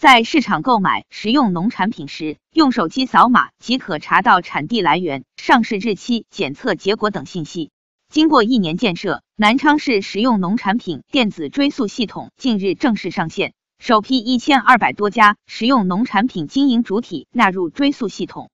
在市场购买食用农产品时用手机扫码即可查到产地来源上市日期检测结果等信息。经过一年建设南昌市食用农产品电子追溯系统近日正式上线首批一千二百多家食用农产品经营主体纳入追溯系统。